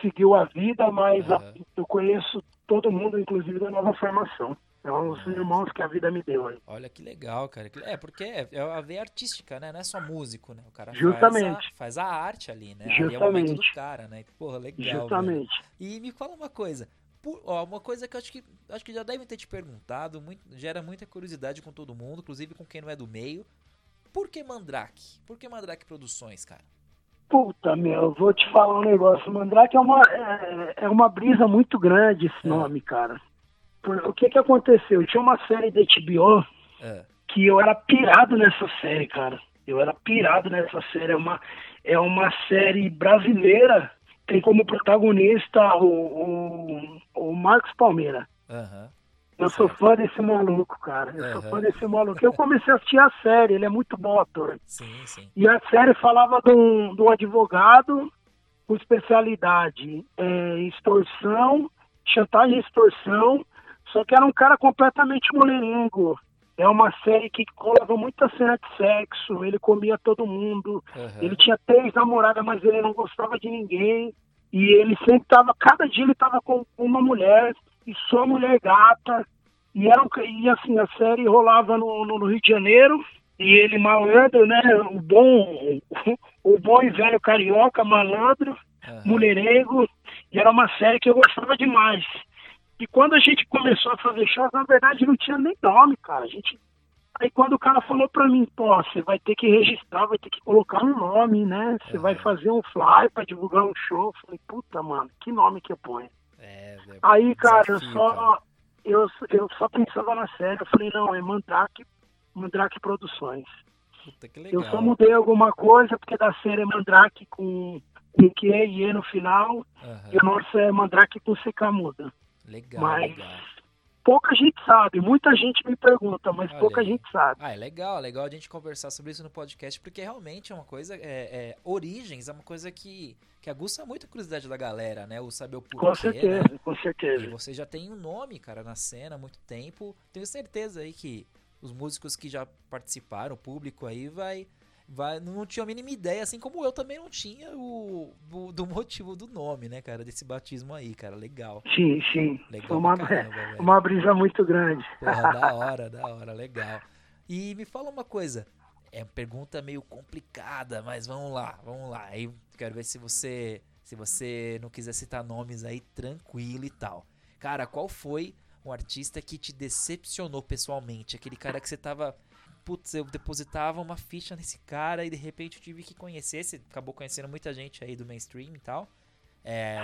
Speaker 2: seguiu a vida, mas uhum. a, eu conheço todo mundo, inclusive da nova formação. São os irmãos que a vida me deu aí.
Speaker 1: Olha que legal, cara. É, porque é, é a veia artística, né? Não é só músico, né? O cara
Speaker 2: Justamente.
Speaker 1: Faz a, faz a arte ali, né?
Speaker 2: Justamente. Ali é o
Speaker 1: momento do cara, né? Porra, legal.
Speaker 2: Justamente. Velho.
Speaker 1: E me fala uma coisa. Por, ó, uma coisa que eu acho que acho que já devem ter te perguntado, muito, gera muita curiosidade com todo mundo, inclusive com quem não é do meio. Por que Mandrake? Por que Mandrake Produções, cara?
Speaker 2: Puta, meu, vou te falar um negócio. Mandrake é uma, é, é uma brisa muito grande esse é. nome, cara o que que aconteceu? Tinha uma série da HBO é. que eu era pirado nessa série, cara. Eu era pirado nessa série. É uma, é uma série brasileira. Tem como protagonista o, o, o Marcos Palmeira. Uhum. Eu sou fã desse maluco, cara. Eu uhum. sou fã desse maluco. Eu comecei a assistir a série, ele é muito bom ator.
Speaker 1: Sim, sim.
Speaker 2: E a série falava de um, de um advogado com especialidade em extorsão, chantagem e extorsão, só que era um cara completamente mulherengo. É uma série que colava muita cena de sexo, ele comia todo mundo, uhum. ele tinha três namoradas, mas ele não gostava de ninguém. E ele sempre tava, cada dia ele tava com uma mulher, e só mulher gata. E, era um, e assim, a série rolava no, no, no Rio de Janeiro, e ele malandro, né? O bom, o bom e velho carioca, malandro, uhum. mulherengo. E era uma série que eu gostava demais. E quando a gente começou a fazer shows, na verdade não tinha nem nome, cara. A gente... Aí quando o cara falou pra mim, pô, você vai ter que registrar, vai ter que colocar um nome, né? Você é. vai fazer um fly pra divulgar um show. Eu falei, puta, mano, que nome que eu ponho? É, é Aí, cara, desafio, eu só. Cara. eu, eu só pensava na série. Eu falei, não, é Mandrake, Mandrake Produções.
Speaker 1: Puta, que legal.
Speaker 2: Eu só mudei alguma coisa, porque da série é Mandrake com, com Q e E no final,
Speaker 1: Aham.
Speaker 2: e a nossa é Mandrake com CK muda.
Speaker 1: Legal,
Speaker 2: Mas
Speaker 1: legal.
Speaker 2: pouca gente sabe, muita gente me pergunta, mas
Speaker 1: Olha
Speaker 2: pouca
Speaker 1: aí.
Speaker 2: gente sabe.
Speaker 1: Ah, é legal, é legal a gente conversar sobre isso no podcast, porque realmente é uma coisa. É, é, origens é uma coisa que, que aguça muito a curiosidade da galera, né? O saber o porquê.
Speaker 2: Com
Speaker 1: né?
Speaker 2: certeza, com
Speaker 1: E
Speaker 2: certeza.
Speaker 1: você já tem um nome, cara, na cena há muito tempo. Tenho certeza aí que os músicos que já participaram, o público aí, vai. Vai não tinha a mínima ideia, assim como eu também não tinha o, do, do motivo do nome, né, cara, desse batismo aí, cara. Legal.
Speaker 2: Sim, sim.
Speaker 1: Legal
Speaker 2: Foi uma,
Speaker 1: caramba,
Speaker 2: uma brisa muito grande.
Speaker 1: Porra, da hora, da hora, legal. E me fala uma coisa. É uma pergunta meio complicada, mas vamos lá, vamos lá. Aí quero ver se você, se você não quiser citar nomes aí, tranquilo e tal. Cara, qual foi um artista que te decepcionou pessoalmente? Aquele cara que você tava, putz, eu depositava uma ficha nesse cara e de repente eu tive que conhecer, você acabou conhecendo muita gente aí do mainstream e tal. É,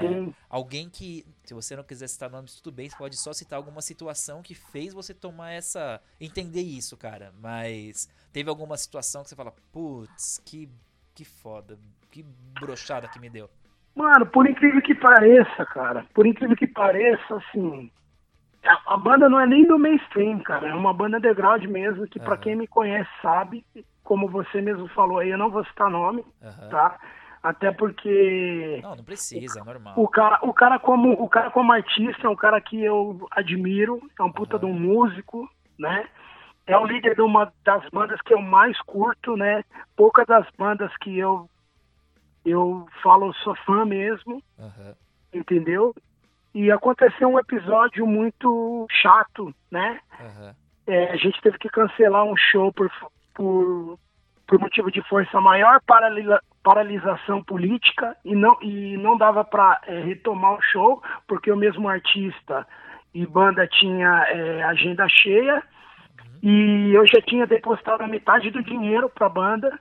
Speaker 1: alguém que, se você não quiser citar nomes, tudo bem, você pode só citar alguma situação que fez você tomar essa. entender isso, cara. Mas teve alguma situação que você fala, putz, que, que foda, que brochada que me deu.
Speaker 2: Mano, por incrível que pareça, cara, por incrível que pareça, assim, a, a banda não é nem do mainstream, cara, é uma banda underground mesmo, que pra
Speaker 1: Aham.
Speaker 2: quem me conhece sabe, como você mesmo falou aí, eu não vou citar nome,
Speaker 1: Aham.
Speaker 2: tá? Até porque
Speaker 1: Não, não precisa, é normal.
Speaker 2: o cara, o cara como o cara como artista é um cara que eu admiro, é um puta
Speaker 1: Aham.
Speaker 2: de um músico, né? É o líder de uma das bandas que eu mais curto, né? Poucas das bandas que eu eu falo sou fã mesmo, entendeu? E aconteceu um episódio muito chato, né?
Speaker 1: Aham.
Speaker 2: É, a gente teve que cancelar um show por, por, por motivo de força maior, paralisa- paralisação política, e não, e não dava para retomar o show, porque o mesmo artista e banda tinha é, agenda cheia, e eu já tinha depositado a metade do dinheiro para a banda,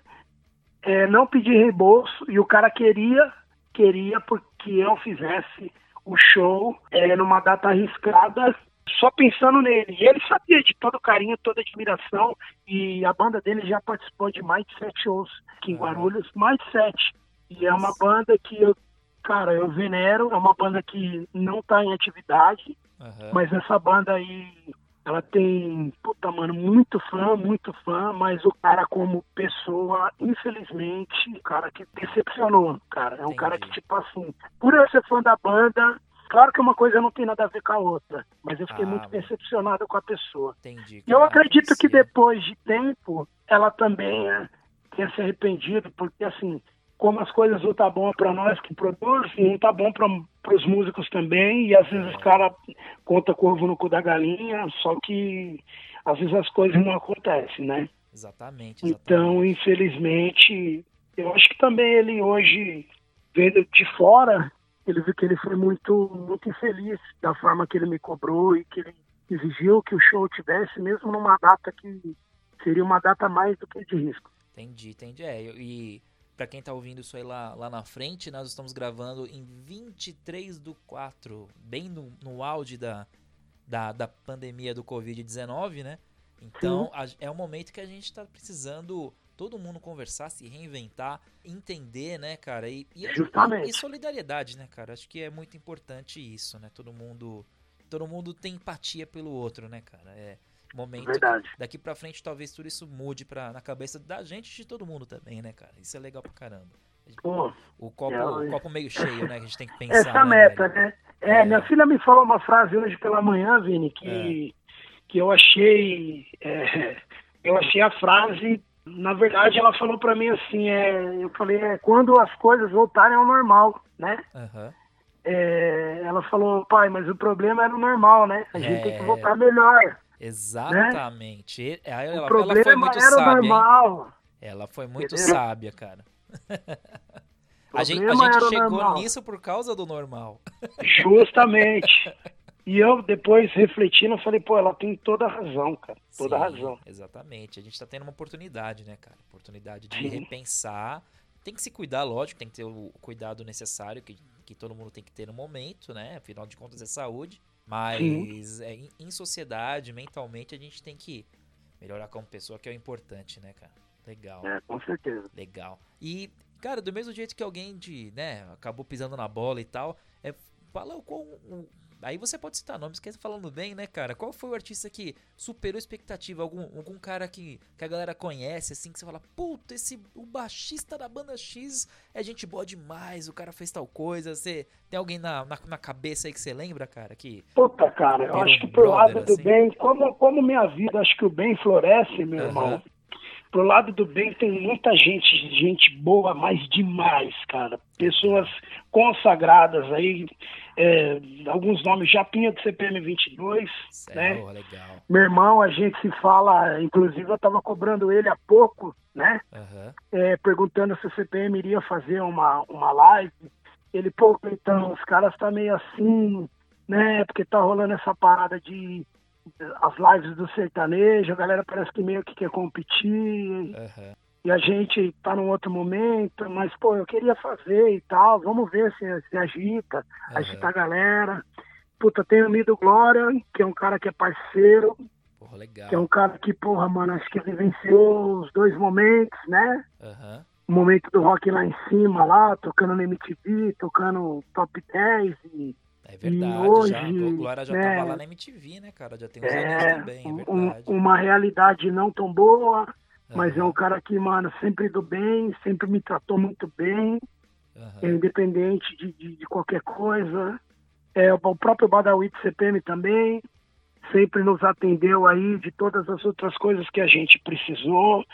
Speaker 2: é, não pedi reembolso, e o cara queria, queria porque eu fizesse o show é, numa data arriscada, só pensando nele. E ele sabia de todo carinho, toda admiração, e a banda dele já participou de mais de sete shows aqui em
Speaker 1: Aham.
Speaker 2: Guarulhos, mais de sete. E é uma banda que eu, cara, eu venero, é uma banda que não tá em atividade,
Speaker 1: Aham.
Speaker 2: mas essa banda aí, ela tem, puta, mano, muito fã, muito fã, mas o cara como pessoa, infelizmente, o cara que decepcionou, cara. É um cara que,
Speaker 1: Entendi.
Speaker 2: tipo assim, por eu ser fã da banda, claro que uma coisa não tem nada a ver com a outra, mas eu fiquei
Speaker 1: Ah,
Speaker 2: muito decepcionado com a pessoa.
Speaker 1: Entendi.
Speaker 2: E eu acredito que depois de tempo, ela também é, tenha se arrependido, porque assim, como as coisas não tá bom para nós que produzem, não tá bom para os músicos também, e às vezes os caras conta corvo no cu da galinha, só que às vezes as coisas não acontecem, né?
Speaker 1: Exatamente, exatamente.
Speaker 2: Então, infelizmente, eu acho que também ele hoje, vendo de fora, ele viu que ele foi muito, muito infeliz da forma que ele me cobrou e que ele exigiu que o show tivesse, mesmo numa data que seria uma data mais do que de risco.
Speaker 1: Entendi, entendi. É, e pra quem tá ouvindo isso aí lá, lá na frente, nós estamos gravando em 23 do 4, bem no, no auge da, da, da pandemia do Covid-19, né? Então, a- é um momento que a gente tá precisando todo mundo conversar, se reinventar, entender, né, cara? E, e,
Speaker 2: Justamente.
Speaker 1: e solidariedade, né, cara? Acho que é muito importante isso, né? Todo mundo, todo mundo tem empatia pelo outro, né, cara? É momento
Speaker 2: Verdade.
Speaker 1: daqui pra frente talvez tudo isso mude pra, na cabeça da gente e de todo mundo também, né, cara? Isso é legal pra caramba.
Speaker 2: Pô,
Speaker 1: O copo,
Speaker 2: É,
Speaker 1: o copo meio cheio, né? Que a gente tem que pensar.
Speaker 2: essa
Speaker 1: né,
Speaker 2: meta,
Speaker 1: velho?
Speaker 2: né? É,
Speaker 1: É.
Speaker 2: minha filha me falou uma frase hoje pela manhã, Vini, que, que eu achei. é, eu achei a frase. Na verdade, ela falou pra mim assim: é, eu falei, é, quando as coisas voltarem ao normal, né? É, ela falou, pai, mas o problema era o normal, né? A gente tem
Speaker 1: É.
Speaker 2: que voltar melhor.
Speaker 1: Exatamente. E- Aí
Speaker 2: O
Speaker 1: ela, ela
Speaker 2: problema
Speaker 1: foi muito
Speaker 2: era
Speaker 1: sábia, hein?
Speaker 2: normal.
Speaker 1: Ela foi muito
Speaker 2: Entendeu?
Speaker 1: sábia, cara. a gente, a
Speaker 2: problema
Speaker 1: gente chegou
Speaker 2: normal.
Speaker 1: nisso por causa do normal.
Speaker 2: Justamente. E eu, depois, refletindo, falei, pô, ela tem toda a razão, cara. Toda a
Speaker 1: Sim,
Speaker 2: razão.
Speaker 1: Exatamente. A gente tá tendo uma oportunidade, né, cara? Oportunidade de
Speaker 2: Sim.
Speaker 1: repensar. Tem que se cuidar, lógico, tem que ter o cuidado necessário que, que todo mundo tem que ter no momento, né? Afinal de contas é saúde. Mas é, em, em sociedade, mentalmente, a gente tem que melhorar como pessoa, que é o importante, né, cara? Legal.
Speaker 2: É, com certeza.
Speaker 1: Legal. E, cara, do mesmo jeito que alguém de, né, acabou pisando na bola e tal, é, fala qual. Aí você pode citar nomes, que falando bem, né, cara? Qual foi o artista que superou a expectativa? Algum, algum cara que, que a galera conhece, assim, que você fala, puta, esse, o baixista da banda X é gente boa demais, o cara fez tal coisa. Você tem alguém na, na, na cabeça aí que você lembra, cara? Que
Speaker 2: puta, cara, eu acho que pro lado do assim? bem, como, como minha vida, acho que o bem floresce, meu irmão pro lado do bem tem muita gente, gente boa, mas demais, cara. Pessoas consagradas aí, é, alguns nomes, Japinha do CPM 22, Céu, né?
Speaker 1: Legal.
Speaker 2: Meu irmão, a gente se fala, inclusive eu tava cobrando ele há pouco, né? Uhum. É, perguntando se o CPM iria fazer uma, uma live. Ele, pô, então, os caras tá meio assim, né? Porque tá rolando essa parada de as lives do sertanejo, a galera parece que meio que quer competir. Uhum. E a gente tá num outro momento, mas, pô, eu queria fazer e tal, vamos ver se, se agita, uhum. agita a galera. Puta, tem o Mido Glória, que é um cara que é parceiro.
Speaker 1: Porra, legal.
Speaker 2: Que é um cara que, porra, mano, acho que vivenciou os dois momentos, né?
Speaker 1: Uhum.
Speaker 2: O momento do rock lá em cima, lá, tocando no MTV, tocando top 10 e
Speaker 1: é verdade, hoje, já, o Glória já né, tava lá na MTV, né, cara? Já tem uns é, anos também, é verdade.
Speaker 2: Um, uma realidade não tão boa, uhum. mas é um cara que, mano, sempre do bem, sempre me tratou muito bem, uhum. é independente de, de, de, qualquer coisa. É, o próprio Badawi de CPM também, sempre nos atendeu aí de todas as outras coisas que a gente precisou.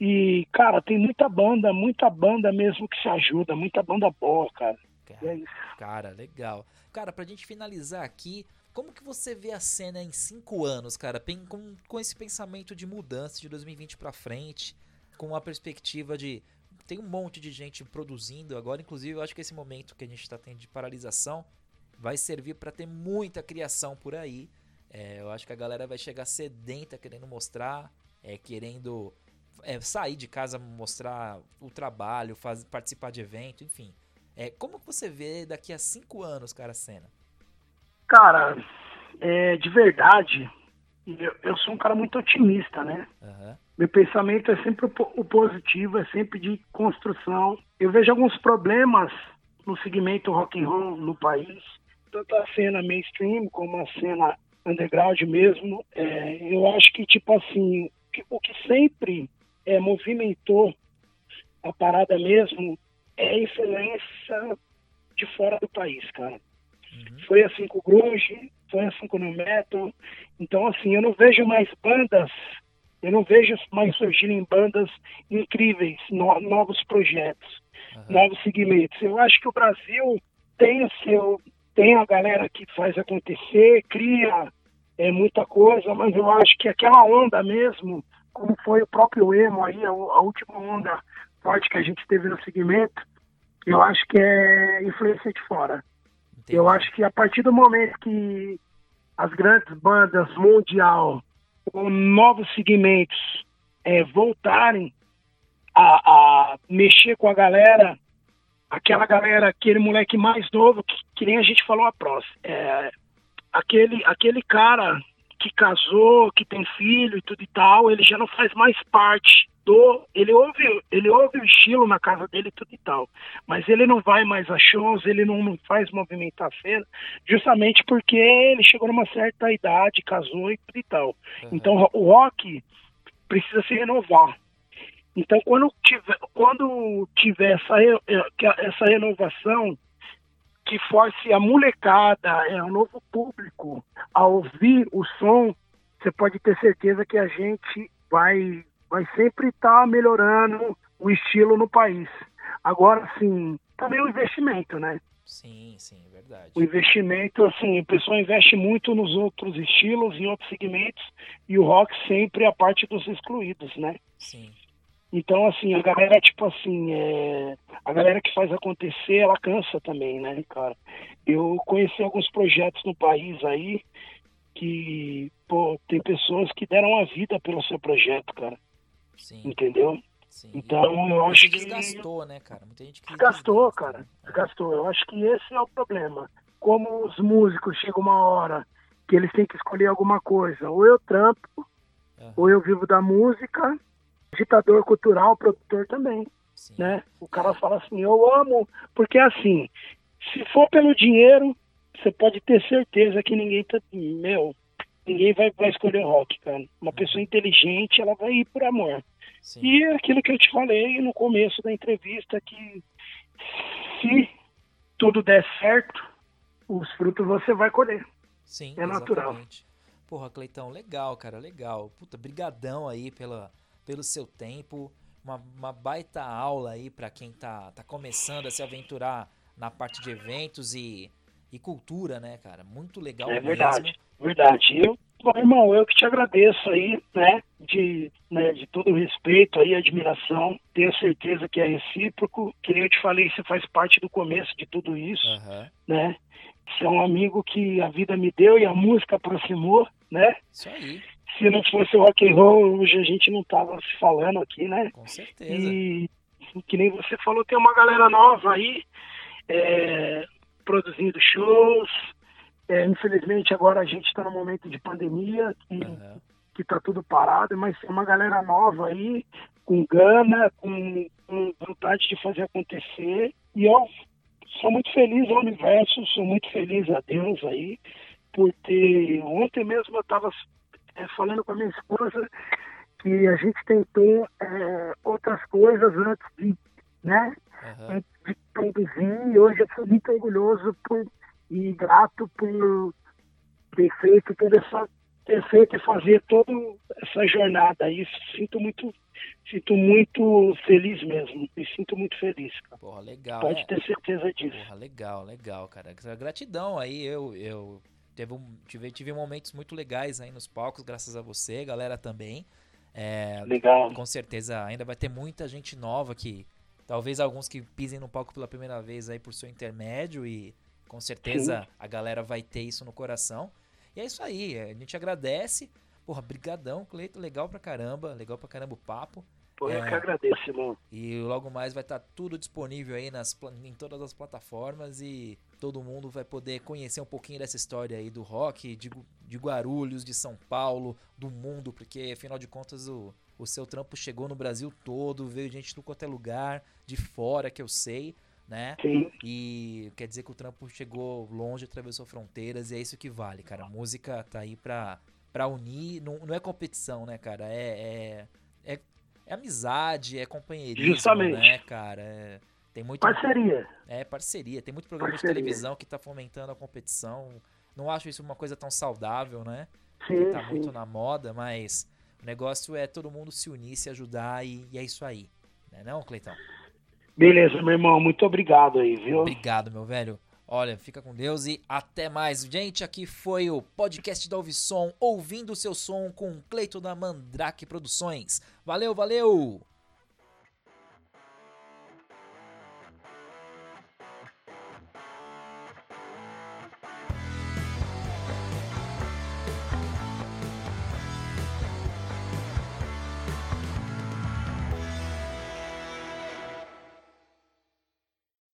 Speaker 2: E, cara, tem muita banda, muita banda mesmo que se ajuda, muita banda boa, cara.
Speaker 1: Cara, é cara legal. Cara, pra gente finalizar aqui, como que você vê a cena em cinco anos, cara? Com, com esse pensamento de mudança de 2020 para frente, com a perspectiva de tem um monte de gente produzindo agora, inclusive eu acho que esse momento que a gente está tendo de paralisação vai servir para ter muita criação por aí. É, eu acho que a galera vai chegar sedenta querendo mostrar, é, querendo é, sair de casa, mostrar o trabalho, faz, participar de evento, enfim. É, como você vê daqui a cinco anos, cara, a cena?
Speaker 2: Cara, é, de verdade, eu, eu, sou um cara muito otimista, né? Uhum. Meu pensamento é sempre o, o positivo, é sempre de construção. Eu vejo alguns problemas no segmento rock and roll no país, tanto a cena mainstream como a cena underground mesmo. É, eu acho que, tipo assim, o que sempre é, movimentou a parada mesmo é influência de fora do país, cara. Uhum. Foi assim com o grunge, foi assim com o new metal. Então, assim, eu não vejo mais bandas, eu não vejo mais surgirem bandas incríveis, no, novos projetos, uhum. novos segmentos. Eu acho que o Brasil tem o seu, tem a galera que faz acontecer, cria é, muita coisa, mas eu acho que aquela onda mesmo, como foi o próprio emo aí, a, a última onda forte que a gente teve no segmento, eu acho que é influência de fora. Entendi. Eu acho que a partir do momento que as grandes bandas mundial com novos segmentos é, voltarem a, a, mexer com a galera, aquela galera, aquele moleque mais novo, que, que nem a gente falou a próxima, é, aquele, aquele cara que casou, que tem filho e tudo e tal, ele já não faz mais parte do. Ele ouve, ele ouve o estilo na casa dele e tudo e tal. Mas ele não vai mais a shows, ele não, não faz movimentar a cena, justamente porque ele chegou numa certa idade, casou e tudo e tal. Uhum. Então o rock precisa se renovar. Então quando tiver, quando tiver essa, essa renovação que force a molecada, é, o novo público a ouvir o som, você pode ter certeza que a gente vai, vai sempre estar tá melhorando o estilo no país. Agora, sim, também o investimento, né?
Speaker 1: Sim, sim, é verdade.
Speaker 2: O investimento, assim, a pessoa investe muito nos outros estilos, em outros segmentos, e o rock sempre é a parte dos excluídos, né?
Speaker 1: Sim.
Speaker 2: Então, assim, a galera, tipo assim, é... a galera que faz acontecer, ela cansa também, né, cara? Eu conheci alguns projetos no país aí que, pô, tem pessoas que deram a vida pelo seu projeto, cara.
Speaker 1: Sim.
Speaker 2: Entendeu?
Speaker 1: Sim.
Speaker 2: Então, eu acho
Speaker 1: que. Desgastou, né, cara? Muita gente que.
Speaker 2: Desgastou, cara. Desgastou. Eu acho que esse é o problema. como os músicos chegam uma hora que eles têm que escolher alguma coisa, ou eu trampo, uhum. ou eu vivo da música, ditador cultural, produtor também. Sim. Né? O cara fala assim, eu amo, porque assim, se for pelo dinheiro, você pode ter certeza que ninguém tá. Meu, ninguém vai, vai escolher rock, cara. Uma pessoa inteligente, ela vai ir por amor. Sim. E é aquilo que eu te falei no começo da entrevista, que se tudo der certo, os frutos você vai colher.
Speaker 1: Sim, é natural. Exatamente. Porra, Cleitão, legal, cara, legal. Puta, brigadão aí pela, pelo seu tempo. Uma, uma baita aula aí para quem tá, tá começando a se aventurar na parte de eventos e, e cultura, né, cara? Muito legal
Speaker 2: é
Speaker 1: mesmo.
Speaker 2: verdade, verdade. Eu, bom, irmão, eu que te agradeço aí, né, de, né, de todo o respeito aí, admiração. Tenho certeza que é recíproco. Que nem eu te falei, você faz parte do começo de tudo isso, uhum. né? Você é um amigo que a vida me deu e a música aproximou, né?
Speaker 1: Isso aí.
Speaker 2: Se não fosse o rock and roll, hoje a gente não tava se falando aqui, né?
Speaker 1: Com certeza.
Speaker 2: E que nem você falou, tem uma galera nova aí é, produzindo shows. É, infelizmente agora a gente está no momento de pandemia que uhum. que tá tudo parado, mas tem uma galera nova aí com gana, com, com vontade de fazer acontecer. E eu sou muito feliz ao universo, sou muito feliz a Deus aí por ter. Ontem mesmo eu estava é, falando com a minha esposa que a gente tentou é, outras coisas antes de, né, uhum. de produzir. E hoje eu sou muito orgulhoso por, e grato por ter feito toda essa ter feito e fazer toda essa jornada aí. Sinto muito sinto muito feliz mesmo. Me sinto muito feliz, cara.
Speaker 1: Porra, legal.
Speaker 2: Pode né? ter certeza disso.
Speaker 1: Porra, legal, legal, cara. Gratidão aí. Eu, eu teve um, tive, tive momentos muito legais aí nos palcos, graças a você, galera também. É,
Speaker 2: legal.
Speaker 1: Com certeza ainda vai ter muita gente nova que. Talvez alguns que pisem no palco pela primeira vez aí por seu intermédio e com certeza Sim. a galera vai ter isso no coração. E é isso aí, a gente agradece. Porra, brigadão, Cleito, legal pra caramba, legal pra caramba o papo.
Speaker 2: Pô, eu é, que agradeço, irmão.
Speaker 1: E logo mais vai estar tá tudo disponível aí nas, em todas as plataformas e todo mundo vai poder conhecer um pouquinho dessa história aí do rock, de, de Guarulhos, de São Paulo, do mundo, porque afinal de contas o, o seu trampo chegou no Brasil todo, veio gente do qualquer lugar, de fora que eu sei, né?
Speaker 2: Sim.
Speaker 1: E quer dizer que o trampo chegou longe, atravessou fronteiras e é isso que vale, cara. A música tá aí pra para unir, não, não é competição, né, cara? É, é, é, é amizade, é companheirismo, Justamente. né, cara? É, tem muito
Speaker 2: parceria.
Speaker 1: É parceria. Tem muito programa parceria. de televisão que tá fomentando a competição. Não acho isso uma coisa tão saudável, né?
Speaker 2: Sim,
Speaker 1: tá
Speaker 2: sim.
Speaker 1: muito na moda, mas o negócio é todo mundo se unir, se ajudar e, e é isso aí. Né não, Cleitão?
Speaker 2: Beleza, meu irmão. Muito obrigado aí, viu?
Speaker 1: Obrigado, meu velho. Olha, fica com Deus e até mais. Gente, aqui foi o podcast da Ouvisom, ouvindo o seu som com Cleito da Mandrake Produções. Valeu, valeu!